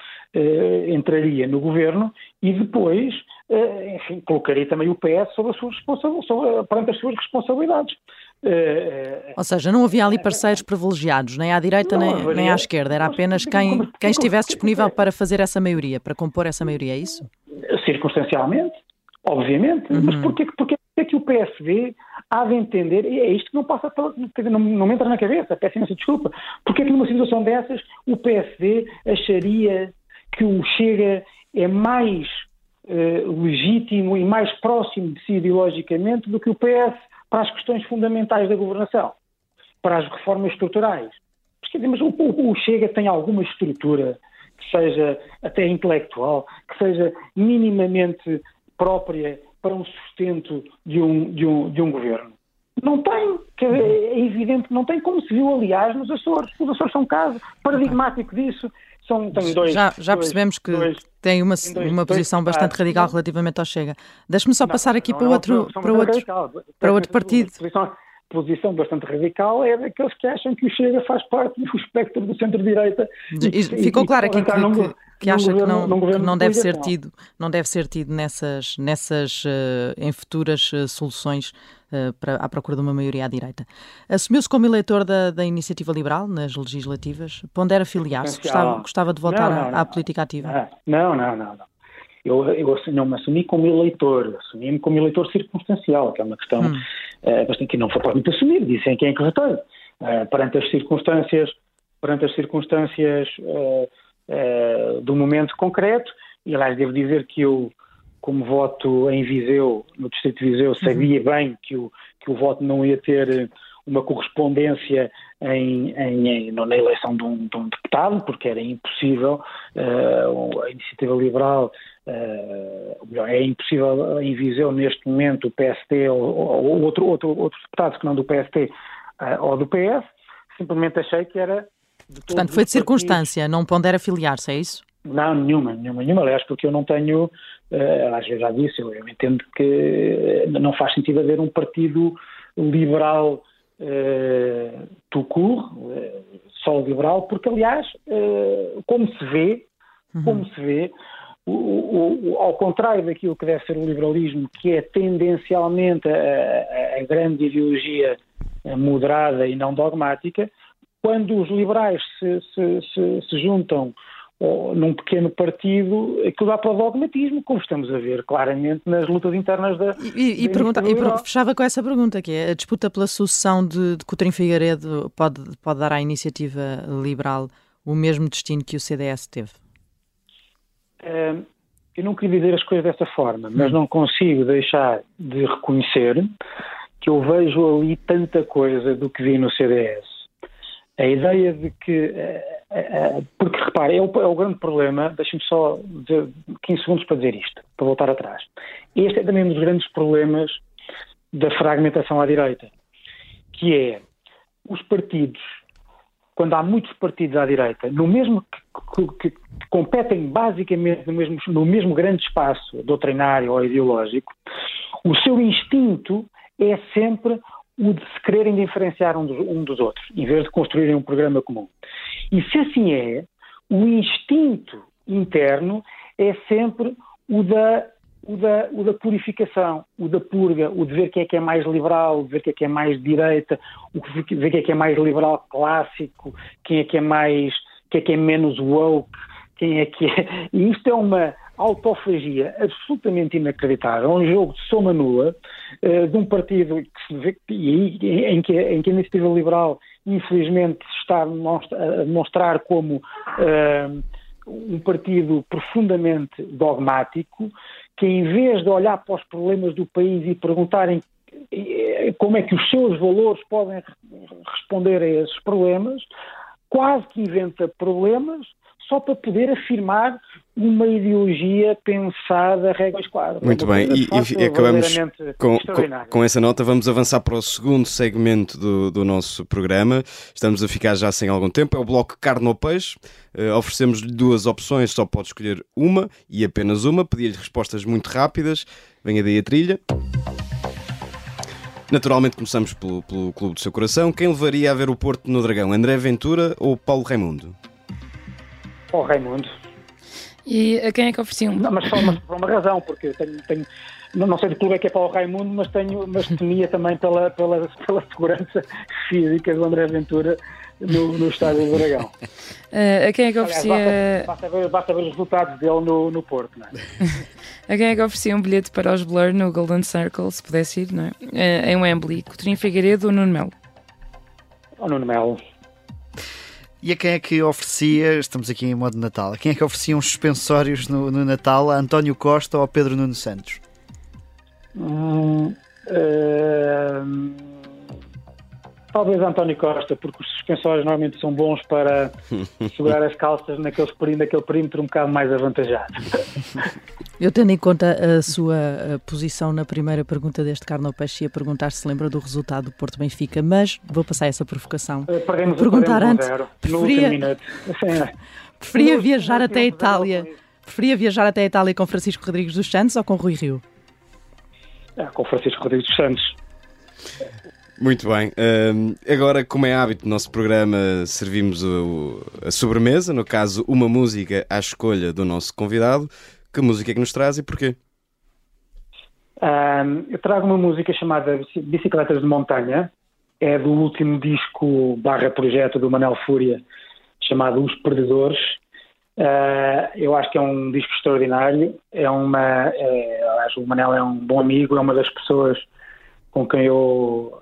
entraria no governo e depois eh, enfim, colocaria também o PS sobre as suas sobre, perante as suas responsabilidades. Eh, eh, Ou seja, não havia ali parceiros privilegiados, nem à direita nem, haveria, nem à esquerda, era apenas quem, quem estivesse disponível para fazer essa maioria, para compor essa maioria, é isso? Circunstancialmente, obviamente, uhum. mas porquê, porquê, porquê que o PSD há de entender, e é isto que não passa pela, não, não me entra na cabeça, peço imensa desculpa, porquê que numa situação dessas o PSD acharia que o Chega é mais eh, legítimo e mais próximo de si ideologicamente do que o PS para as questões fundamentais da governação, para as reformas estruturais. Mas o, o Chega tem alguma estrutura que seja até intelectual, que seja minimamente própria para um sustento de um, de um, de um governo. Não tem, é evidente que não tem, como se viu, aliás, nos Açores. Os Açores são um caso paradigmático disso. São, dois, já, já dois, percebemos que dois, tem uma, dois, uma posição bastante radical relativamente ao Chega. Deixe-me só não, passar aqui não, para, outro, para, outro, para outro partido. Posição, posição bastante radical é daqueles que acham que o Chega faz parte do (laughs) espectro do centro-direita. Ficou claro aqui que, que, que acha que não, que não deve ser tido, não deve ser tido nessas, nessas uh, em futuras uh, soluções uh, para, à procura de uma maioria à direita. Assumiu-se como eleitor da, da Iniciativa Liberal nas legislativas? Pondera filiar-se? Gostava, gostava de voltar não, não, não, à, à, política ativa? Ah, não, não, não. não. Eu, eu não me assumi como eleitor, assumi-me como eleitor circunstancial, que é uma questão hum. uh, bastante que não foi muito assumir, dizem quem é que votei. Uh, perante as circunstâncias, perante as circunstâncias uh, uh, do momento concreto, e aliás devo dizer que eu, como voto em Viseu, no Distrito de Viseu, sabia uhum. bem que o, que o voto não ia ter uma correspondência em, em, em, na eleição de um, de um, deputado, porque era impossível, uh, a iniciativa liberal, uh, melhor, é impossível em Viseu neste momento o PST ou, ou outro, outro, outros deputados que não do PST uh, ou do PS, simplesmente achei que era... Portanto, foi de circunstância, não pondera afiliar-se, é isso? Não, nenhuma, nenhuma, nenhuma, aliás, porque eu não tenho, uh, às vezes já disse, eu, eu entendo que não faz sentido haver um partido liberal uh, Tucur, uh, só liberal, porque aliás, uh, como se vê, uhum. como se vê, o, o, o, ao contrário daquilo que deve ser o liberalismo, que é tendencialmente a, a, grande ideologia moderada e não dogmática, quando os liberais se, se, se, se juntam num pequeno partido, aquilo dá para o dogmatismo, como estamos a ver claramente nas lutas internas da. E, e, da pergunta, e fechava com essa pergunta, que é a disputa pela sucessão de, de Coutrinho Figueiredo pode, pode dar à iniciativa liberal o mesmo destino que o CDS teve? Uh, eu não queria dizer as coisas dessa forma, mas hum. não consigo deixar de reconhecer que eu vejo ali tanta coisa do que vi no CDS. A ideia de que uh, é, é, porque, repare, é o, é o grande problema, deixem-me só dizer 15 segundos para dizer isto, para voltar atrás. Este é também um dos grandes problemas da fragmentação à direita, que é os partidos, quando há muitos partidos à direita, no mesmo que, que, competem basicamente no mesmo, no mesmo grande espaço doutrinário ou ideológico, o seu instinto é sempre o de se quererem diferenciar um dos, um dos outros, em vez de construírem um programa comum. E se assim é, o instinto interno é sempre o da, o da, o da purificação, o da purga, o de ver quem é que é mais liberal, de ver quem é que é mais direita, o de ver quem é que é mais liberal clássico, quem é que é mais, quem é que é menos woke, quem é que é. E isto é uma autofagia absolutamente inacreditável, um jogo de soma nula uh, de um partido que se vê, em, que, em que a iniciativa liberal infelizmente está a demonstrar como uh, um partido profundamente dogmático, que em vez de olhar para os problemas do país e perguntarem eh, como é que os seus valores podem responder a esses problemas, quase que inventa problemas só para poder afirmar uma ideologia pensada a régua esquadra. Muito bem, e, e acabamos com, com, com, essa nota, vamos avançar para o segundo segmento do, do nosso programa. Estamos a ficar já sem algum tempo, é o bloco carne ou peixe. Uh, Oferecemos-lhe duas opções, só pode escolher uma e apenas uma. Pedir-lhe respostas muito rápidas. Venha daí a trilha. Naturalmente começamos pelo, pelo clube do seu coração. Quem levaria a ver o Porto no Dragão? André Ventura ou Paulo Raimundo? Paulo Raimundo. E a quem é que ofereciam? Não, mas só uma, por uma razão, porque tenho, tenho, não sei de clube é que é Paulo Raimundo, mas tenho, mas temia também pela, pela, pela segurança física do André Ventura no, no estádio do Dragão. Uh, (laughs) a quem é que oferecia. Aliás, basta, basta, ver, basta, ver, os resultados dele no, no Porto, não é? (laughs) a quem é que oferecia um bilhete para os Blur no Golden Circle, se pudesse ir, não é? Uh, em Wembley, Coutinho Figueiredo ou Nuno Melo? O Nuno Melo. E a quem é que oferecia, estamos aqui em modo Natal, a quem é que oferecia uns suspensórios no, no Natal a António Costa ou a Pedro Nuno Santos? Hum, uh, talvez António Costa, porque os suspensórios normalmente são bons para (laughs) segurar as calças naquele, naquele perímetro um bocado mais avantajado. Eu tendo em conta a sua a posição na primeira pergunta deste Carno Peixe, ia perguntar se lembra do resultado do Porto Benfica, mas vou passar essa provocação. Eh, perdemos, perguntar perdemos antes. Preferia, (laughs) preferia viajar até a Itália. Preferia viajar até a Itália com Francisco Rodrigues dos Santos ou com Rui Rio? É, com Francisco Rodrigues dos Santos. Muito bem. Agora, como é hábito do nosso programa, servimos o, a sobremesa, no caso, uma música à escolha do nosso convidado. Que música é que nos traz e porquê? Um, eu trago uma música chamada Bicicletas de Montanha, é do último disco barra projeto do Manel Fúria, chamado Os Perdedores. Uh, eu acho que é um disco extraordinário. É uma, é, acho que o Manel é um bom amigo, é uma das pessoas com quem eu,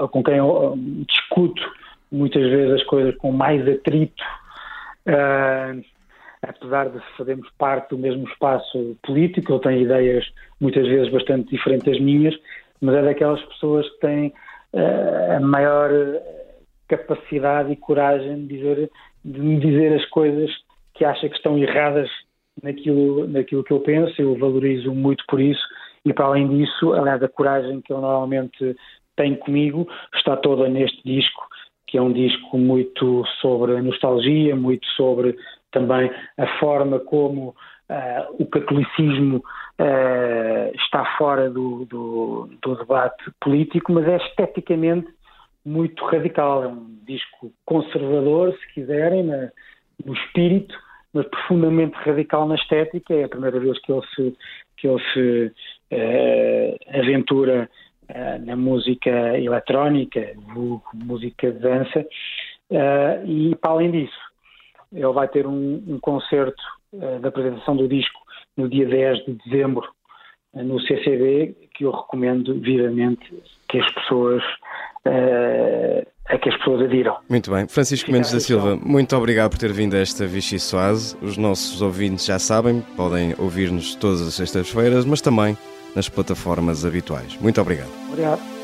uh, com quem eu discuto muitas vezes as coisas com mais atrito. Uh, apesar de fazermos parte do mesmo espaço político, ele tem ideias muitas vezes bastante diferentes das minhas, mas é daquelas pessoas que têm uh, a maior capacidade e coragem de, dizer, de me dizer as coisas que acha que estão erradas naquilo, naquilo que eu penso, eu valorizo muito por isso e para além disso, aliás, a coragem que ele normalmente tem comigo está toda neste disco, que é um disco muito sobre nostalgia, muito sobre também a forma como uh, o catolicismo uh, está fora do, do, do, debate político, mas é esteticamente muito radical. É um disco conservador, se quiserem, na, no espírito, mas profundamente radical na estética. É a primeira vez que ele se, que ele se aventura na música eletrónica, música de dança, e para além disso, ele vai ter um, um concerto da apresentação do disco no dia 10 de dezembro no CCB, que eu recomendo vivamente que as pessoas uh, a que as pessoas adiram. Muito bem. Francisco Mendes da Silva, muito obrigado por ter vindo a esta Vichy Soase. Os nossos ouvintes já sabem, podem ouvir-nos todas as sextas-feiras, mas também nas plataformas habituais. Muito obrigado. Obrigado.